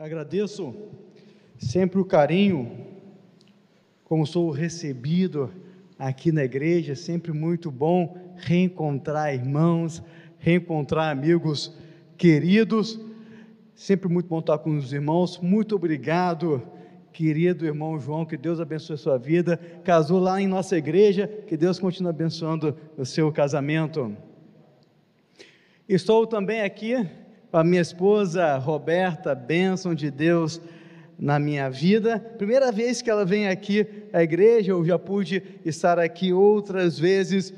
Agradeço sempre o carinho, como sou recebido aqui na igreja, sempre muito bom reencontrar irmãos, reencontrar amigos queridos, sempre muito bom estar com os irmãos. Muito obrigado, querido irmão João, que Deus abençoe a sua vida. Casou lá em nossa igreja, que Deus continue abençoando o seu casamento. Estou também aqui a minha esposa Roberta, bênção de Deus na minha vida. Primeira vez que ela vem aqui à igreja, eu já pude estar aqui outras vezes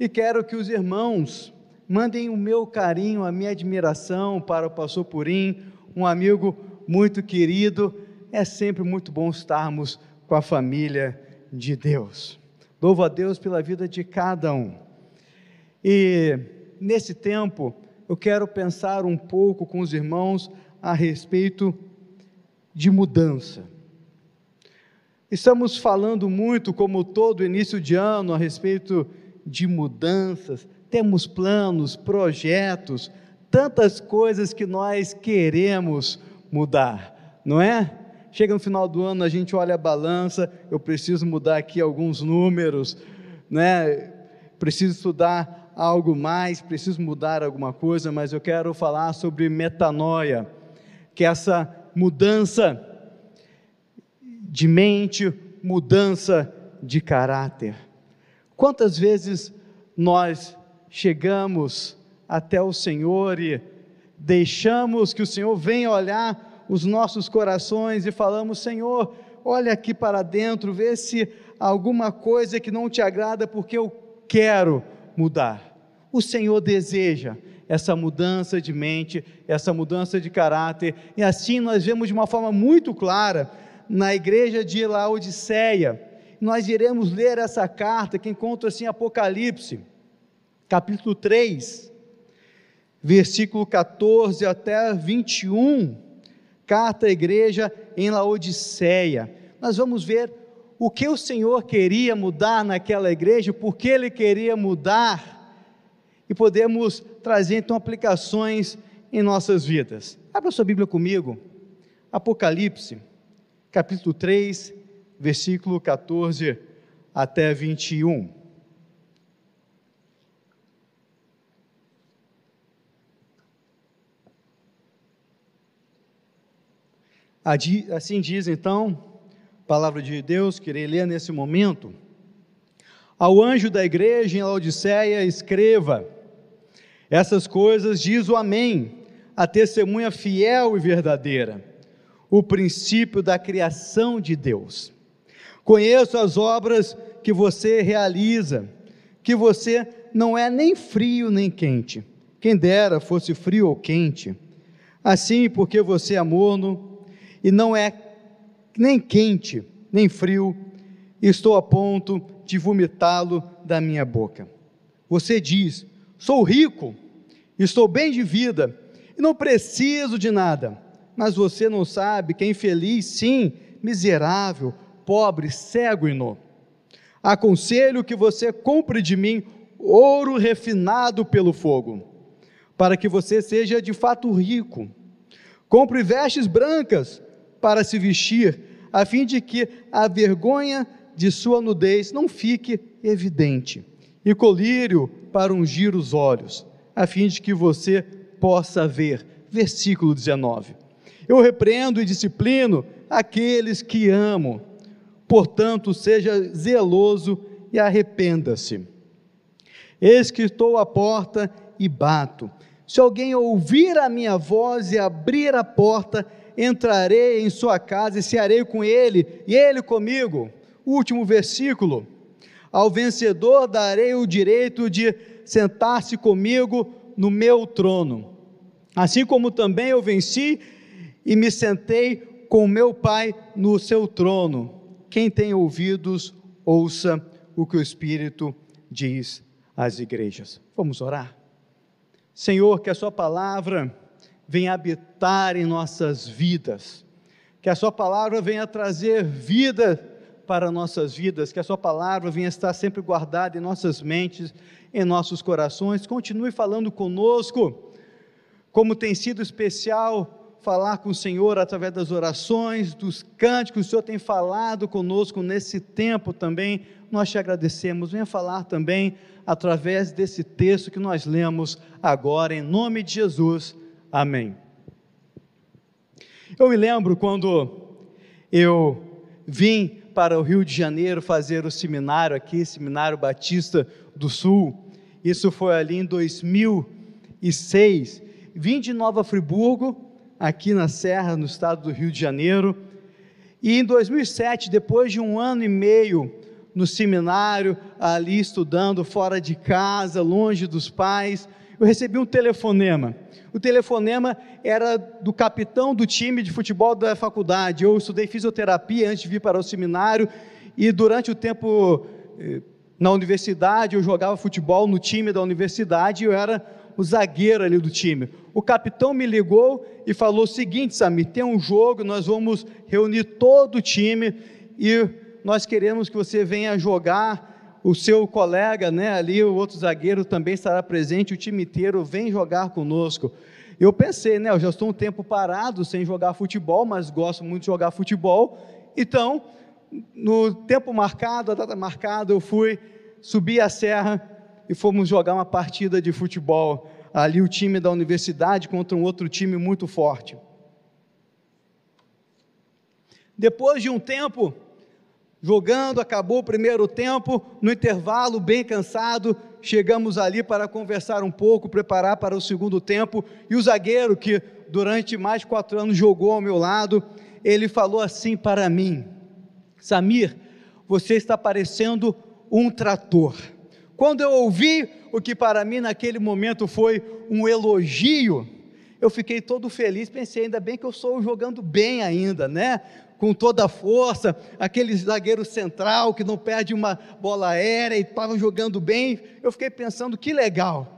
e quero que os irmãos mandem o meu carinho, a minha admiração para o pastor Purim, um amigo muito querido. É sempre muito bom estarmos com a família de Deus. Louvo a Deus pela vida de cada um. E nesse tempo, eu quero pensar um pouco com os irmãos a respeito de mudança. Estamos falando muito, como todo início de ano, a respeito de mudanças, temos planos, projetos, tantas coisas que nós queremos mudar, não é? Chega no final do ano, a gente olha a balança, eu preciso mudar aqui alguns números, né? Preciso estudar algo mais, preciso mudar alguma coisa, mas eu quero falar sobre metanoia, que é essa mudança de mente, mudança de caráter. Quantas vezes nós chegamos até o Senhor e deixamos que o Senhor venha olhar os nossos corações e falamos: Senhor, olha aqui para dentro, vê se alguma coisa que não te agrada, porque eu quero mudar. O Senhor deseja essa mudança de mente, essa mudança de caráter, e assim nós vemos de uma forma muito clara na igreja de Laodiceia. Nós iremos ler essa carta que encontra assim Apocalipse, capítulo 3, versículo 14 até 21, carta à igreja em Laodiceia. Nós vamos ver o que o Senhor queria mudar naquela igreja, por que ele queria mudar e podemos trazer então aplicações em nossas vidas. Abra sua Bíblia comigo, Apocalipse, capítulo 3, versículo 14 até 21. Assim diz então, palavra de Deus, que irei ler nesse momento. Ao anjo da igreja em Laodiceia, escreva: essas coisas diz o Amém, a testemunha fiel e verdadeira, o princípio da criação de Deus. Conheço as obras que você realiza, que você não é nem frio nem quente. Quem dera fosse frio ou quente. Assim, porque você é morno e não é nem quente nem frio, estou a ponto de vomitá-lo da minha boca. Você diz: Sou rico, estou bem de vida e não preciso de nada. Mas você não sabe que é infeliz, sim, miserável, pobre, cego e nu. Aconselho que você compre de mim ouro refinado pelo fogo, para que você seja de fato rico. Compre vestes brancas para se vestir, a fim de que a vergonha de sua nudez não fique evidente e colírio para ungir os olhos, a fim de que você possa ver. Versículo 19. Eu repreendo e disciplino aqueles que amo, portanto, seja zeloso e arrependa-se. Eis que estou à porta e bato. Se alguém ouvir a minha voz e abrir a porta, entrarei em sua casa e cearei com ele, e ele comigo. Último versículo. Ao vencedor darei o direito de sentar-se comigo no meu trono. Assim como também eu venci e me sentei com meu Pai no seu trono. Quem tem ouvidos, ouça o que o Espírito diz às igrejas. Vamos orar? Senhor, que a Sua palavra venha habitar em nossas vidas, que a Sua palavra venha trazer vida para nossas vidas, que a Sua palavra venha estar sempre guardada em nossas mentes, em nossos corações. Continue falando conosco, como tem sido especial falar com o Senhor através das orações, dos cânticos, o Senhor tem falado conosco nesse tempo também, nós te agradecemos. Venha falar também através desse texto que nós lemos agora, em nome de Jesus. Amém. Eu me lembro quando eu vim para o Rio de Janeiro fazer o seminário aqui, Seminário Batista do Sul. Isso foi ali em 2006. Vim de Nova Friburgo, aqui na Serra, no estado do Rio de Janeiro. E em 2007, depois de um ano e meio no seminário, ali estudando fora de casa, longe dos pais, eu recebi um telefonema. O telefonema era do capitão do time de futebol da faculdade. Eu estudei fisioterapia antes de vir para o seminário e durante o tempo eh, na universidade eu jogava futebol no time da universidade e eu era o zagueiro ali do time. O capitão me ligou e falou o seguinte, Samir, tem um jogo, nós vamos reunir todo o time e nós queremos que você venha jogar, o seu colega, né, ali, o outro zagueiro também estará presente, o time inteiro vem jogar conosco. Eu pensei, né, eu já estou um tempo parado sem jogar futebol, mas gosto muito de jogar futebol, então, no tempo marcado, a data marcada, eu fui subir a serra e fomos jogar uma partida de futebol, ali o time da universidade contra um outro time muito forte. Depois de um tempo, jogando, acabou o primeiro tempo, no intervalo, bem cansado, chegamos ali para conversar um pouco, preparar para o segundo tempo, e o zagueiro, que durante mais quatro anos jogou ao meu lado, ele falou assim para mim: Samir, você está parecendo um trator. Quando eu ouvi o que para mim naquele momento foi um elogio, eu fiquei todo feliz, pensei, ainda bem que eu estou jogando bem ainda, né? Com toda a força, aquele zagueiro central que não perde uma bola aérea e estava jogando bem. Eu fiquei pensando que legal.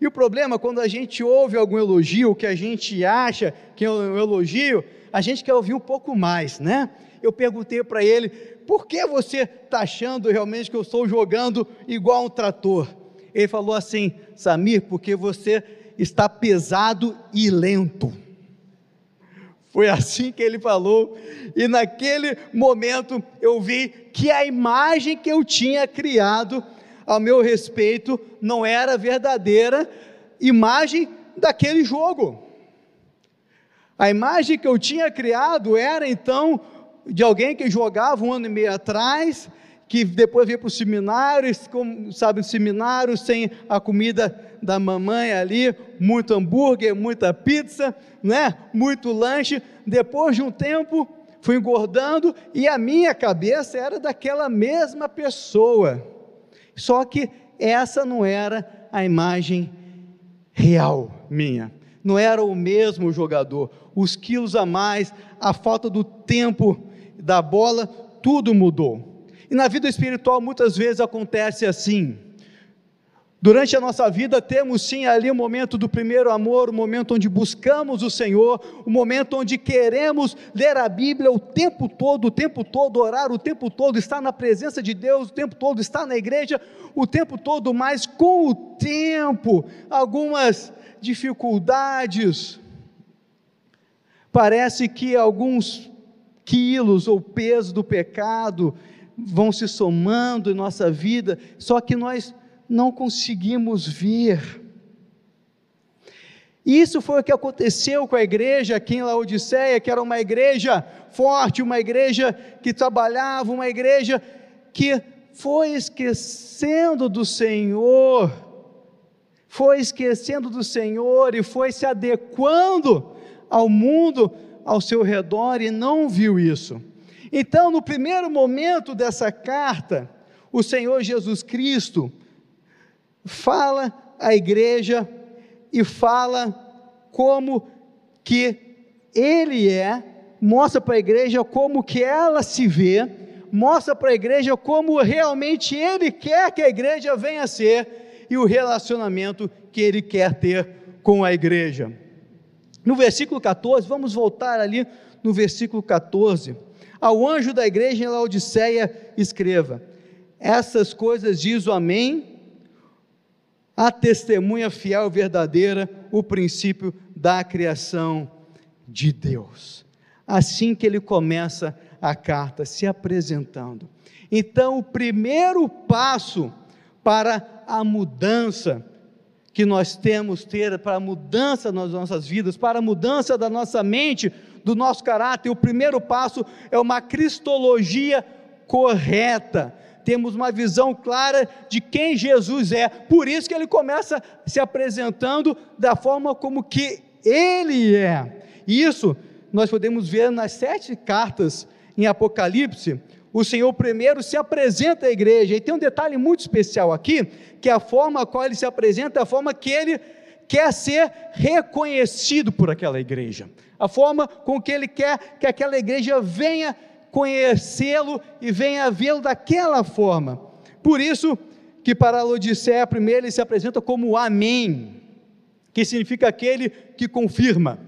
E o problema, quando a gente ouve algum elogio, que a gente acha que é um elogio, a gente quer ouvir um pouco mais, né? Eu perguntei para ele, por que você está achando realmente que eu estou jogando igual um trator? Ele falou assim, Samir, porque você está pesado e lento. Foi assim que ele falou, e naquele momento eu vi que a imagem que eu tinha criado a meu respeito não era a verdadeira imagem daquele jogo. A imagem que eu tinha criado era então de alguém que jogava um ano e meio atrás, que depois veio para o seminário, como, sabe, seminário sem a comida da mamãe ali, muito hambúrguer, muita pizza, né? muito lanche. Depois de um tempo, fui engordando e a minha cabeça era daquela mesma pessoa. Só que essa não era a imagem real minha. Não era o mesmo jogador. Os quilos a mais, a falta do tempo da bola, tudo mudou. E na vida espiritual muitas vezes acontece assim. Durante a nossa vida temos sim ali o momento do primeiro amor, o momento onde buscamos o Senhor, o momento onde queremos ler a Bíblia o tempo todo, o tempo todo, orar o tempo todo, estar na presença de Deus o tempo todo, estar na igreja o tempo todo, mas com o tempo, algumas dificuldades, parece que alguns quilos ou peso do pecado vão se somando em nossa vida, só que nós não conseguimos ver. Isso foi o que aconteceu com a igreja aqui em Laodiceia, que era uma igreja forte, uma igreja que trabalhava, uma igreja que foi esquecendo do Senhor, foi esquecendo do Senhor e foi se adequando ao mundo ao seu redor e não viu isso. Então, no primeiro momento dessa carta, o Senhor Jesus Cristo fala à igreja e fala como que ele é, mostra para a igreja como que ela se vê, mostra para a igreja como realmente ele quer que a igreja venha a ser e o relacionamento que ele quer ter com a igreja. No versículo 14, vamos voltar ali no versículo 14. Ao anjo da igreja em Laodiceia, escreva: Essas coisas diz o Amém, a testemunha fiel e verdadeira, o princípio da criação. de Deus. Assim que ele começa a carta, se apresentando. Então, o primeiro passo para a mudança que nós temos ter, para a mudança nas nossas vidas, para a mudança da nossa mente, do nosso caráter, o primeiro passo é uma cristologia correta. Temos uma visão clara de quem Jesus é. Por isso que ele começa se apresentando da forma como que ele é. Isso nós podemos ver nas sete cartas em Apocalipse, o Senhor primeiro se apresenta à igreja, e tem um detalhe muito especial aqui, que é a forma a qual ele se apresenta, é a forma que ele quer ser reconhecido por aquela igreja, a forma com que ele quer que aquela igreja venha conhecê-lo e venha vê-lo daquela forma. Por isso que para a primeiro ele se apresenta como Amém, que significa aquele que confirma,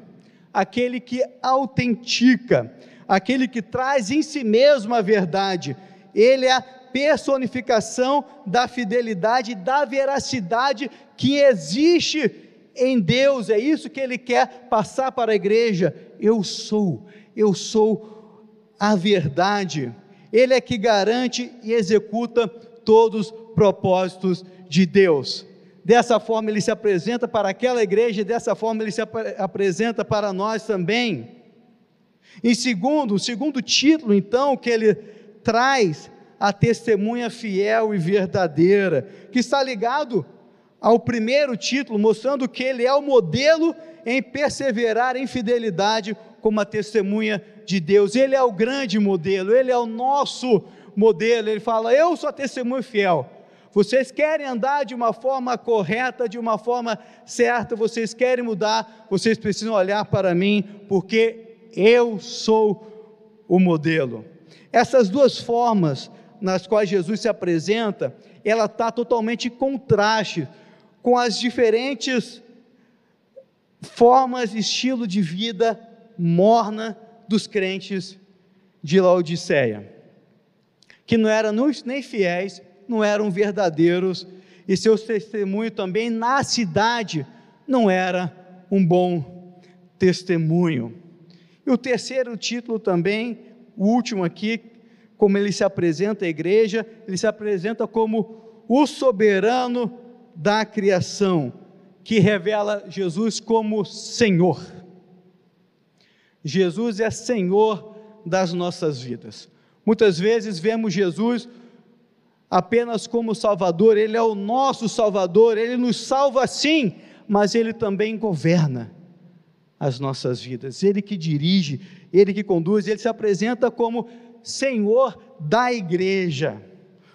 aquele que autentica, aquele que traz em si mesmo a verdade. Ele é a personificação da fidelidade, da veracidade que existe em Deus. É isso que ele quer passar para a igreja. Eu sou, eu sou a verdade. Ele é que garante e executa todos os propósitos de Deus. Dessa forma ele se apresenta para aquela igreja, dessa forma ele se ap apresenta para nós também. Em segundo, o segundo título, então, que ele traz a testemunha fiel e verdadeira, que está ligado ao primeiro título, mostrando que ele é o modelo em perseverar em fidelidade como a testemunha de Deus. Ele é o grande modelo, ele é o nosso modelo. Ele fala: Eu sou a testemunha fiel. Vocês querem andar de uma forma correta, de uma forma certa, vocês querem mudar, vocês precisam olhar para mim, porque eu sou o modelo. Essas duas formas nas quais Jesus se apresenta, ela está totalmente em contraste com as diferentes formas, estilo de vida morna dos crentes de Laodiceia, que não eram nem fiéis, não eram verdadeiros, e seu testemunho também na cidade não era um bom testemunho. E o terceiro título também, o último aqui, como ele se apresenta à igreja, ele se apresenta como o soberano da criação, que revela Jesus como Senhor. Jesus é Senhor das nossas vidas. Muitas vezes vemos Jesus apenas como Salvador, Ele é o nosso Salvador, Ele nos salva sim, mas Ele também governa as nossas vidas. Ele que dirige, ele que conduz, ele se apresenta como Senhor da igreja,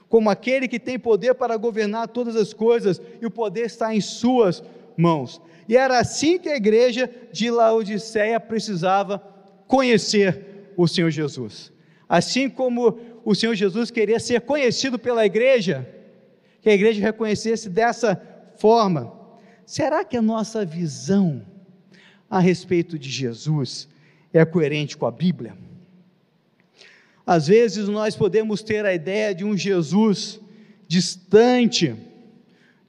como aquele que tem poder para governar todas as coisas e o poder está em suas mãos. E era assim que a igreja de Laodiceia precisava conhecer o Senhor Jesus. Assim como o Senhor Jesus queria ser conhecido pela igreja, que a igreja reconhecesse dessa forma. Será que a nossa visão a respeito de Jesus é coerente com a Bíblia? Às vezes nós podemos ter a ideia de um Jesus distante,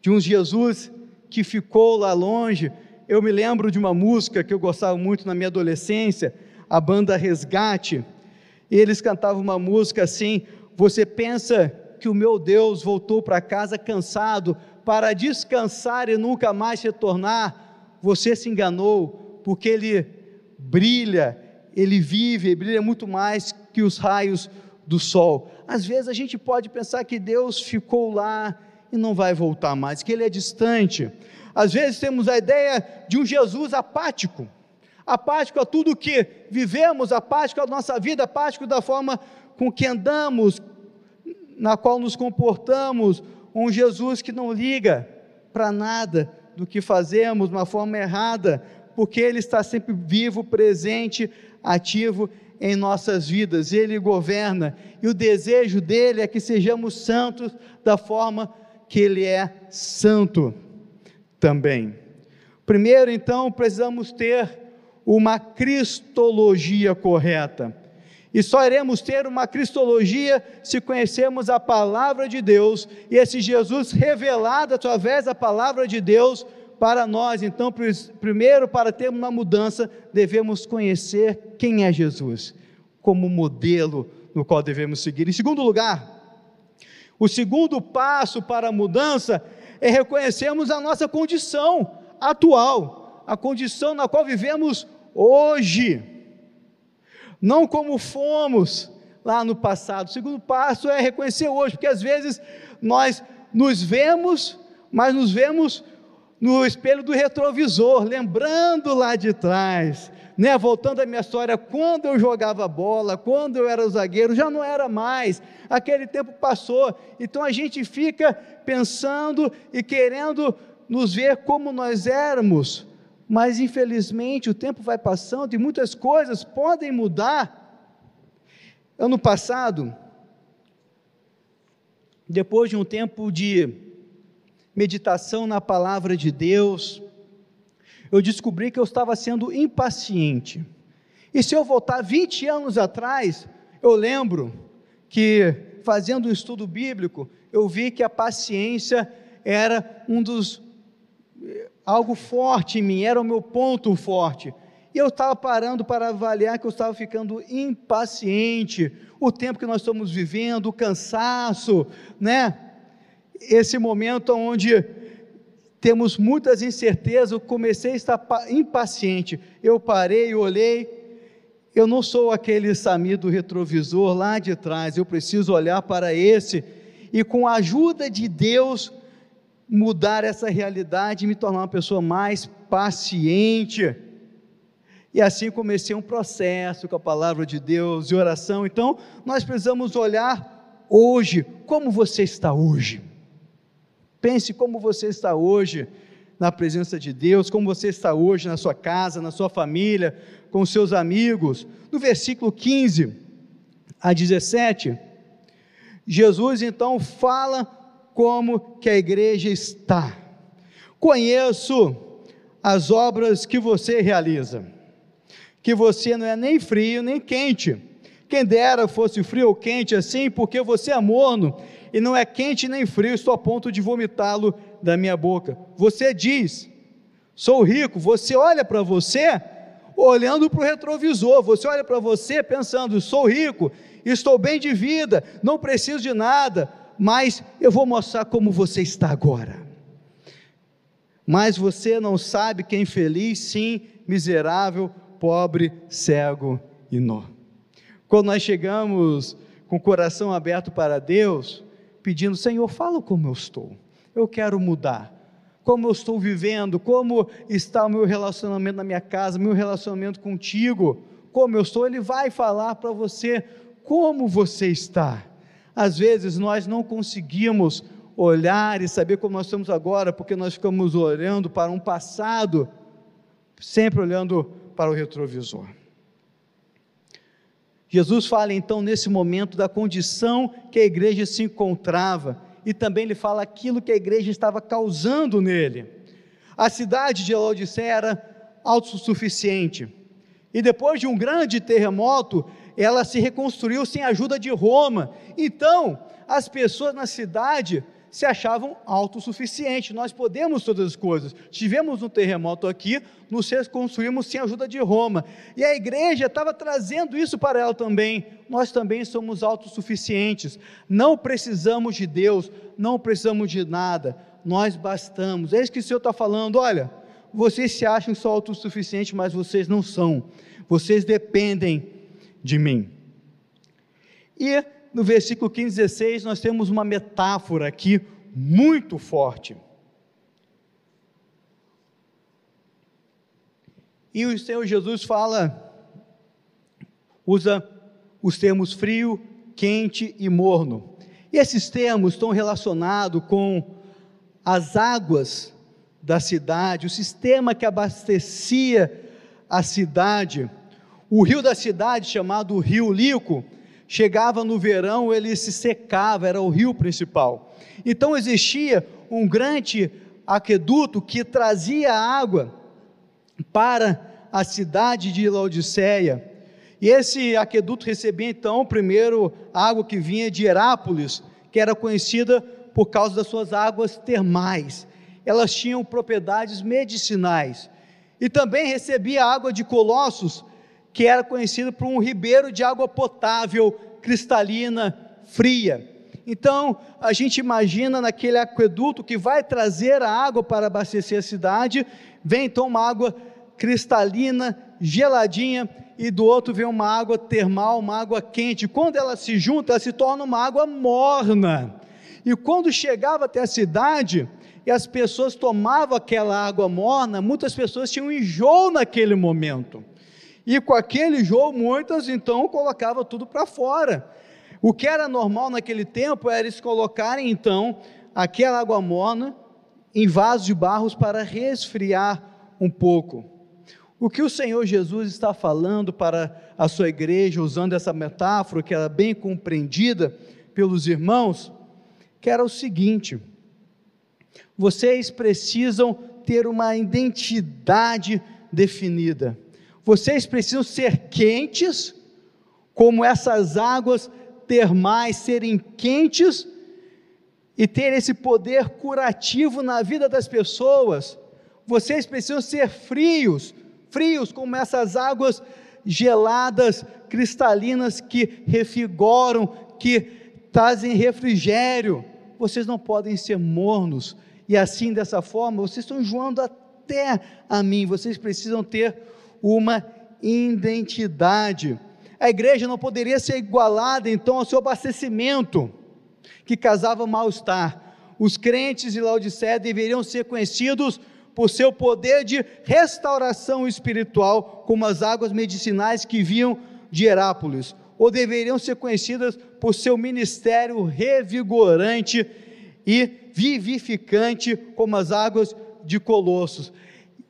de um Jesus que ficou lá longe. Eu me lembro de uma música que eu gostava muito na minha adolescência, a banda Resgate. Eles cantavam uma música assim: Você pensa que o meu Deus voltou para casa cansado para descansar e nunca mais retornar? Você se enganou porque ele brilha, ele vive, ele brilha muito mais que os raios do sol. Às vezes a gente pode pensar que Deus ficou lá e não vai voltar mais, que ele é distante. Às vezes temos a ideia de um Jesus apático, apático a tudo que vivemos, apático à nossa vida, apático da forma com que andamos, na qual nos comportamos, um Jesus que não liga para nada do que fazemos, uma forma errada, porque Ele está sempre vivo, presente, ativo em nossas vidas, Ele governa, e o desejo dele é que sejamos santos da forma que Ele é santo também. Primeiro, então, precisamos ter uma cristologia correta. E só iremos ter uma cristologia se conhecermos a palavra de Deus e esse Jesus revelado através da palavra de Deus para nós, então, primeiro, para termos uma mudança, devemos conhecer quem é Jesus, como modelo no qual devemos seguir. Em segundo lugar, o segundo passo para a mudança é reconhecermos a nossa condição atual, a condição na qual vivemos hoje, não como fomos lá no passado. O segundo passo é reconhecer hoje, porque às vezes nós nos vemos, mas nos vemos no espelho do retrovisor, lembrando lá de trás, né? Voltando à minha história, quando eu jogava bola, quando eu era zagueiro, já não era mais. Aquele tempo passou. Então a gente fica pensando e querendo nos ver como nós éramos. Mas infelizmente o tempo vai passando e muitas coisas podem mudar. Ano passado, depois de um tempo de meditação na palavra de Deus, eu descobri que eu estava sendo impaciente. E se eu voltar 20 anos atrás, eu lembro que, fazendo um estudo bíblico, eu vi que a paciência era um dos. algo forte em mim, era o meu ponto forte. E eu estava parando para avaliar que eu estava ficando impaciente, o tempo que nós estamos vivendo, o cansaço, né? Esse momento onde temos muitas incertezas, eu comecei a estar impaciente. Eu parei, olhei. Eu não sou aquele Sami do retrovisor lá de trás, eu preciso olhar para esse e, com a ajuda de Deus, mudar essa realidade e me tornar uma pessoa mais paciente. E assim comecei um processo com a palavra de Deus e oração. Então, nós precisamos olhar hoje, como você está hoje. Pense como você está hoje na presença de Deus, como você está hoje na sua casa, na sua família, com seus amigos. No versículo 15 a 17, Jesus então fala como que a igreja está. Conheço as obras que você realiza, que você não é nem frio nem quente. Quem dera fosse frio ou quente assim, porque você é morno e não é quente nem frio, estou a ponto de vomitá-lo da minha boca. Você diz, sou rico, você olha para você olhando para o retrovisor, você olha para você pensando, sou rico, estou bem de vida, não preciso de nada, mas eu vou mostrar como você está agora. Mas você não sabe que é infeliz, sim, miserável, pobre, cego e nó. Quando nós chegamos com o coração aberto para Deus, pedindo: Senhor, fala como eu estou, eu quero mudar. Como eu estou vivendo, como está o meu relacionamento na minha casa, meu relacionamento contigo, como eu estou, Ele vai falar para você como você está. Às vezes nós não conseguimos olhar e saber como nós estamos agora, porque nós ficamos olhando para um passado, sempre olhando para o retrovisor. Jesus fala então nesse momento da condição que a igreja se encontrava e também ele fala aquilo que a igreja estava causando nele. A cidade de Laodiceia era autossuficiente e depois de um grande terremoto, ela se reconstruiu sem a ajuda de Roma. Então, as pessoas na cidade se achavam autossuficientes. Nós podemos todas as coisas. Tivemos um terremoto aqui, nos reconstruímos sem a ajuda de Roma. E a igreja estava trazendo isso para ela também. Nós também somos autossuficientes. Não precisamos de Deus, não precisamos de nada. Nós bastamos. É isso que o Senhor está falando. Olha, vocês se acham só autossuficientes, mas vocês não são. Vocês dependem de mim. E no versículo 15 16, nós temos uma metáfora aqui muito forte. E o Senhor Jesus fala, usa os termos frio, quente e morno. E esses termos estão relacionados com as águas da cidade, o sistema que abastecia a cidade. O rio da cidade, chamado Rio Lico, chegava no verão, ele se secava, era o rio principal. Então existia um grande aqueduto que trazia água para a cidade de Laodiceia. E esse aqueduto recebia então primeiro água que vinha de Herápolis, que era conhecida por causa das suas águas termais. elas tinham propriedades medicinais. E também recebia água de Colossos, que era conhecido por um ribeiro de água potável, cristalina, fria. Então, a gente imagina naquele aqueduto que vai trazer a água para abastecer a cidade, vem então uma água cristalina, geladinha, e do outro vem uma água termal, uma água quente. Quando ela se junta, ela se torna uma água morna. E quando chegava até a cidade, e as pessoas tomavam aquela água morna, muitas pessoas tinham enjoo naquele momento. E com aquele enjoo, muitas então colocavam tudo para fora. O que era normal naquele tempo era eles colocarem então aquela água morna em vasos de barros para resfriar um pouco. O que o Senhor Jesus está falando para a sua igreja, usando essa metáfora que era bem compreendida pelos irmãos, que era o seguinte: vocês precisam ter uma identidade definida. Vocês precisam ser quentes, como essas águas termais serem quentes e ter esse poder curativo na vida das pessoas. Vocês precisam ser frios, frios como essas águas geladas, cristalinas que refigoram, que trazem refrigério. Vocês não podem ser mornos. E assim, dessa forma, vocês estão enjoando até a mim. Vocês precisam ter uma identidade. A igreja não poderia ser igualada então ao seu abastecimento, que causava mal-estar. Os crentes de Laodiceia deveriam ser conhecidos por seu poder de restauração espiritual, como as águas medicinais que vinham de Herápolis, ou deveriam ser conhecidas por seu ministério revigorante e vivificante, como as águas de Colossos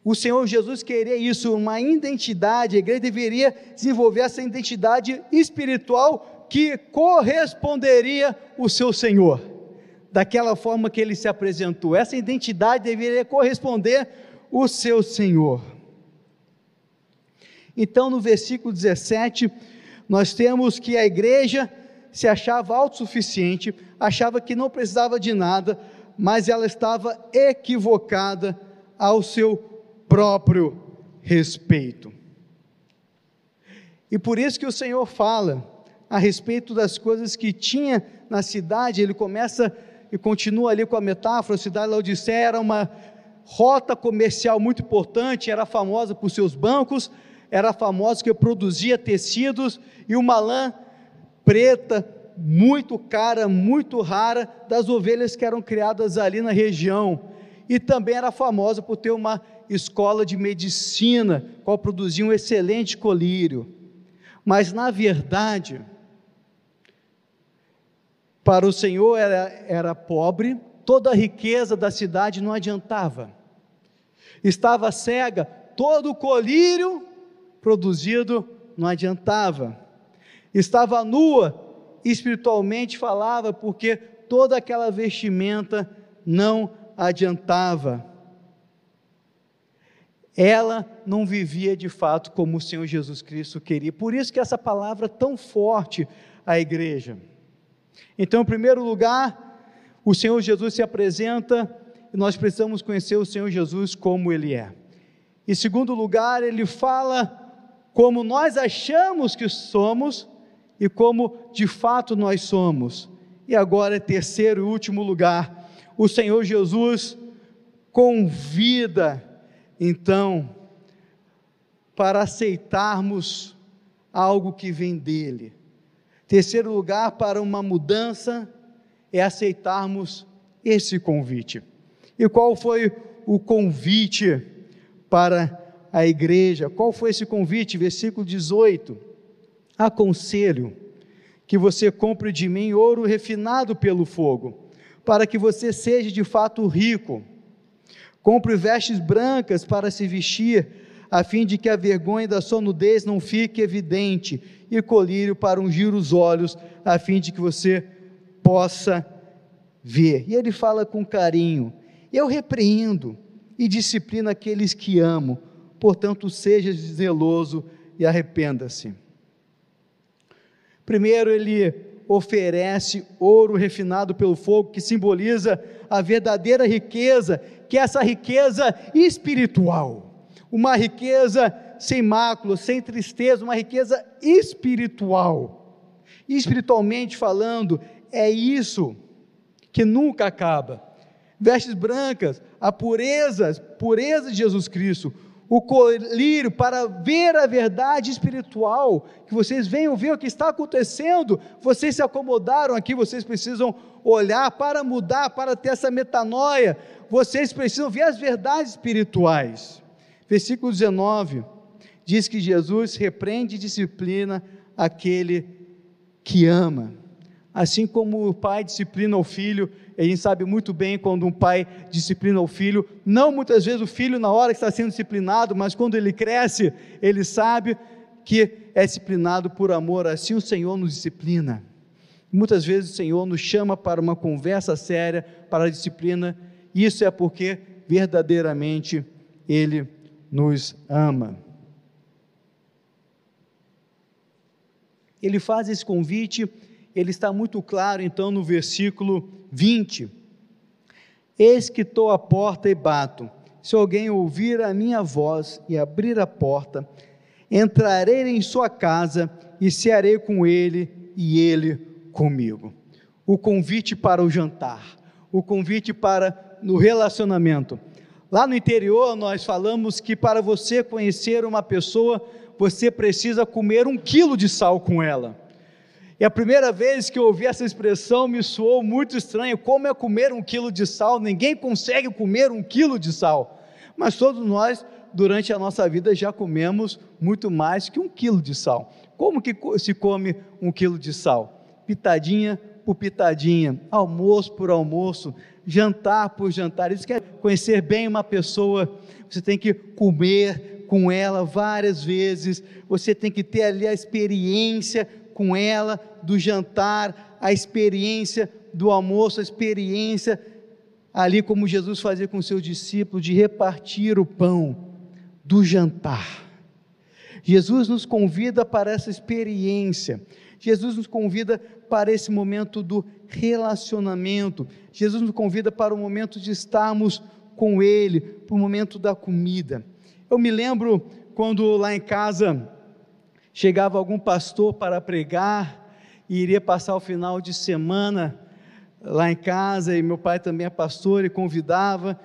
o Senhor Jesus queria isso, uma identidade, a igreja deveria desenvolver essa identidade espiritual que corresponderia o seu Senhor, daquela forma que ele se apresentou. Essa identidade deveria corresponder o seu Senhor. Então, no versículo 17, nós temos que a igreja se achava autossuficiente, achava que não precisava de nada, mas ela estava equivocada ao seu próprio respeito. E por isso que o Senhor fala a respeito das coisas que tinha na cidade, ele começa e continua ali com a metáfora, a cidade de Laodiceia era uma rota comercial muito importante, era famosa por seus bancos, era famosa que produzia tecidos e uma lã preta muito cara, muito rara das ovelhas que eram criadas ali na região. E também era famosa por ter uma escola de medicina, qual produzia um excelente colírio. Mas, na verdade, para o Senhor era, era pobre, toda a riqueza da cidade não adiantava. Estava cega, todo o colírio produzido não adiantava. Estava nua, espiritualmente falava, porque toda aquela vestimenta não adiantava ela não vivia de fato como o Senhor Jesus Cristo queria. Por isso que essa palavra é tão forte à igreja. Então, em primeiro lugar, o Senhor Jesus se apresenta e nós precisamos conhecer o Senhor Jesus como ele é. Em segundo lugar, ele fala como nós achamos que somos e como de fato nós somos. E agora, terceiro e último lugar, o Senhor Jesus convida então, para aceitarmos algo que vem dele. Terceiro lugar, para uma mudança, é aceitarmos esse convite. E qual foi o convite para a igreja? Qual foi esse convite? Versículo 18: Aconselho que você compre de mim ouro refinado pelo fogo, para que você seja de fato rico Compre vestes brancas para se vestir, a fim de que a vergonha da sua nudez não fique evidente, e colírio para ungir os olhos, a fim de que você possa ver. E ele fala com carinho: Eu repreendo e disciplino aqueles que amo, portanto, seja zeloso e arrependa-se. Primeiro, ele oferece ouro refinado pelo fogo, que simboliza a verdadeira riqueza que é essa riqueza espiritual, uma riqueza sem mácula, sem tristeza, uma riqueza espiritual. Espiritualmente falando, é isso que nunca acaba. Vestes brancas, a pureza, pureza de Jesus Cristo, o colírio para ver a verdade espiritual, que vocês venham ver o que está acontecendo. Vocês se acomodaram aqui, vocês precisam olhar para mudar, para ter essa metanoia. Vocês precisam ver as verdades espirituais. Versículo 19 diz que Jesus repreende e disciplina aquele que ama. Assim como o pai disciplina o filho, a gente sabe muito bem quando um pai disciplina o filho, não muitas vezes o filho na hora que está sendo disciplinado, mas quando ele cresce, ele sabe que é disciplinado por amor, assim o Senhor nos disciplina. Muitas vezes o Senhor nos chama para uma conversa séria, para a disciplina, isso é porque verdadeiramente Ele nos ama. Ele faz esse convite ele está muito claro então no versículo 20: Eis que estou à porta e bato. Se alguém ouvir a minha voz e abrir a porta, entrarei em sua casa e cearei com ele e ele comigo. O convite para o jantar, o convite para no relacionamento. Lá no interior nós falamos que para você conhecer uma pessoa, você precisa comer um quilo de sal com ela. E a primeira vez que eu ouvi essa expressão me soou muito estranho. Como é comer um quilo de sal? Ninguém consegue comer um quilo de sal. Mas todos nós, durante a nossa vida, já comemos muito mais que um quilo de sal. Como que se come um quilo de sal? Pitadinha por pitadinha, almoço por almoço, jantar por jantar. Isso quer conhecer bem uma pessoa. Você tem que comer com ela várias vezes. Você tem que ter ali a experiência com ela, do jantar, a experiência do almoço, a experiência ali como Jesus fazia com seus discípulos, de repartir o pão do jantar. Jesus nos convida para essa experiência. Jesus nos convida para esse momento do relacionamento. Jesus nos convida para o momento de estarmos com Ele, para o momento da comida. Eu me lembro quando lá em casa chegava algum pastor para pregar e iria passar o final de semana lá em casa, e meu pai também é pastor e convidava,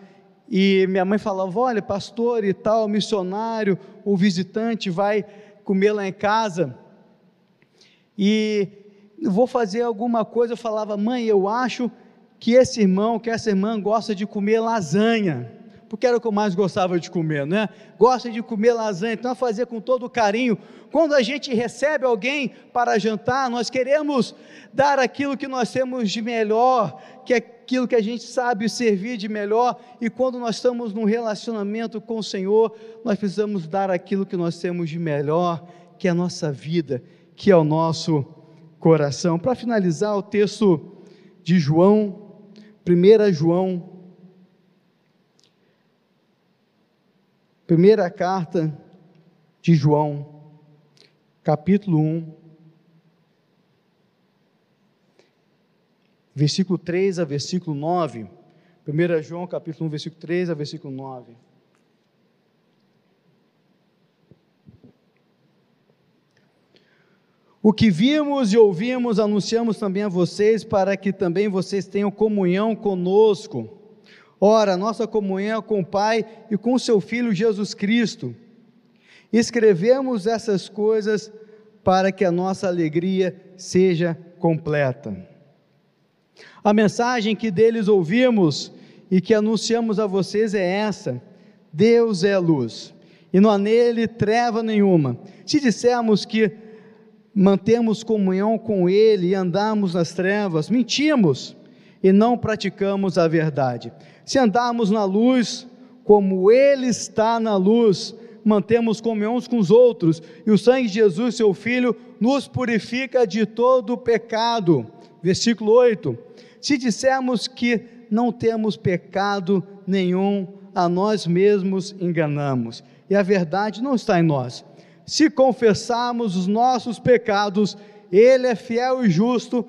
e minha mãe falava: Olha, pastor e tal, missionário, o visitante vai comer lá em casa, e vou fazer alguma coisa. Eu falava: Mãe, eu acho que esse irmão, que essa irmã gosta de comer lasanha porque era o que eu mais gostava de comer, né? Gosta de comer lasanha, então fazer com todo carinho. Quando a gente recebe alguém para jantar, nós queremos dar aquilo que nós temos de melhor, que é aquilo que a gente sabe servir de melhor, e quando nós estamos num relacionamento com o Senhor, nós precisamos dar aquilo que nós temos de melhor, que é a nossa vida, que é o nosso coração. Para finalizar, o texto de João, 1 João Primeira carta de João, capítulo 1, versículo 3 a versículo 9. 1 João, capítulo 1, versículo 3 a versículo 9. O que vimos e ouvimos, anunciamos também a vocês, para que também vocês tenham comunhão conosco. Ora, nossa comunhão é com o Pai e com seu Filho Jesus Cristo. Escrevemos essas coisas para que a nossa alegria seja completa. A mensagem que deles ouvimos e que anunciamos a vocês é essa: Deus é luz, e não há nele treva nenhuma. Se dissermos que mantemos comunhão com Ele e andamos nas trevas, mentimos e não praticamos a verdade. Se andarmos na luz, como Ele está na luz, mantemos comunhão uns com os outros, e o sangue de Jesus, seu Filho, nos purifica de todo pecado. Versículo 8: Se dissermos que não temos pecado nenhum, a nós mesmos enganamos, e a verdade não está em nós. Se confessarmos os nossos pecados, Ele é fiel e justo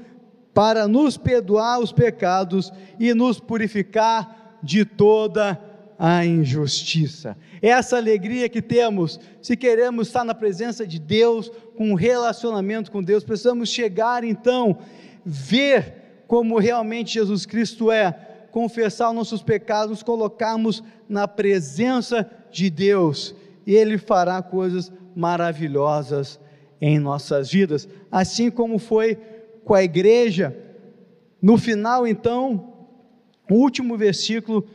para nos perdoar os pecados e nos purificar de toda a injustiça. Essa alegria que temos, se queremos estar na presença de Deus, com um relacionamento com Deus, precisamos chegar então, ver como realmente Jesus Cristo é, confessar os nossos pecados, nos colocarmos na presença de Deus, e Ele fará coisas maravilhosas em nossas vidas, assim como foi com a igreja. No final, então, o último versículo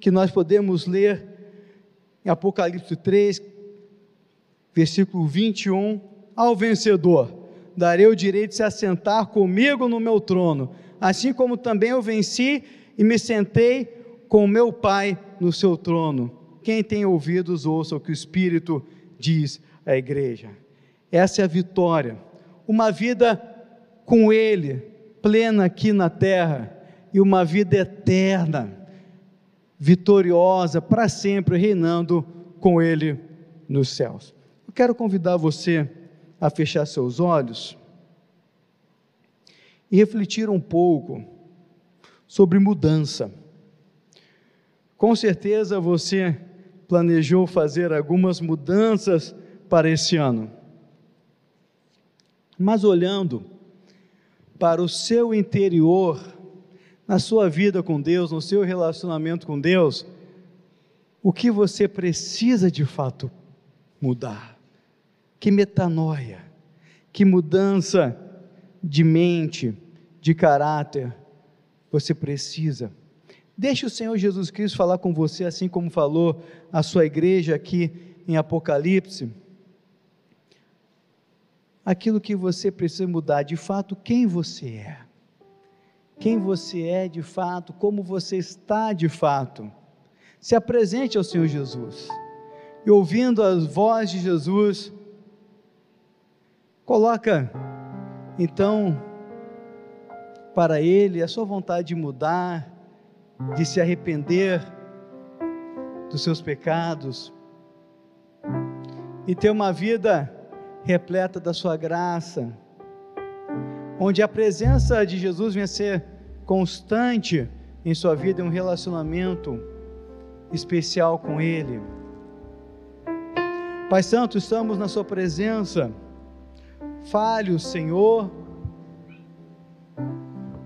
que nós podemos ler em Apocalipse 3, versículo 21, ao vencedor darei o direito de se assentar comigo no meu trono, assim como também eu venci e me sentei com meu Pai no seu trono. Quem tem ouvidos, ouça o que o Espírito diz à igreja. Essa é a vitória. Uma vida com Ele, plena aqui na terra, e uma vida eterna, vitoriosa, para sempre, reinando com Ele nos céus. Eu quero convidar você a fechar seus olhos e refletir um pouco sobre mudança. Com certeza você planejou fazer algumas mudanças para esse ano. Mas olhando para o seu interior, na sua vida com Deus, no seu relacionamento com Deus, o que você precisa de fato mudar? Que metanoia, que mudança de mente, de caráter você precisa. Deixe o Senhor Jesus Cristo falar com você, assim como falou a sua igreja aqui em Apocalipse aquilo que você precisa mudar, de fato, quem você é. Quem você é de fato, como você está de fato. Se apresente ao Senhor Jesus. E ouvindo a voz de Jesus, coloca então para ele a sua vontade de mudar, de se arrepender dos seus pecados e ter uma vida repleta da sua graça, onde a presença de Jesus venha ser constante em sua vida, um relacionamento especial com Ele. Pai Santo, estamos na Sua presença, falhos, Senhor,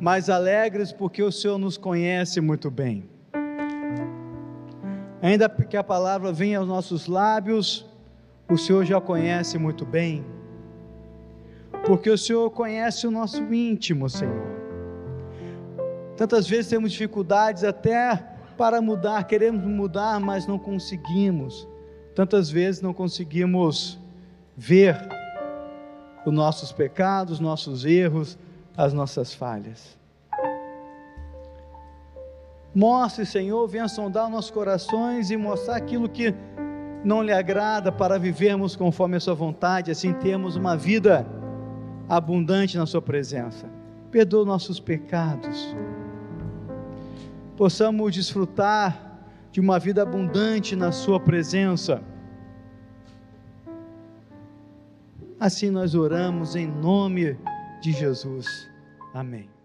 mas alegres porque o Senhor nos conhece muito bem. Ainda que a palavra venha aos nossos lábios, o Senhor já conhece muito bem, porque o Senhor conhece o nosso íntimo, Senhor. Tantas vezes temos dificuldades até para mudar, queremos mudar, mas não conseguimos. Tantas vezes não conseguimos ver os nossos pecados, os nossos erros, as nossas falhas. Mostre, Senhor, venha sondar nossos corações e mostrar aquilo que não lhe agrada para vivermos conforme a Sua vontade, assim temos uma vida abundante na Sua presença. Perdoa nossos pecados, possamos desfrutar de uma vida abundante na Sua presença. Assim nós oramos em nome de Jesus. Amém.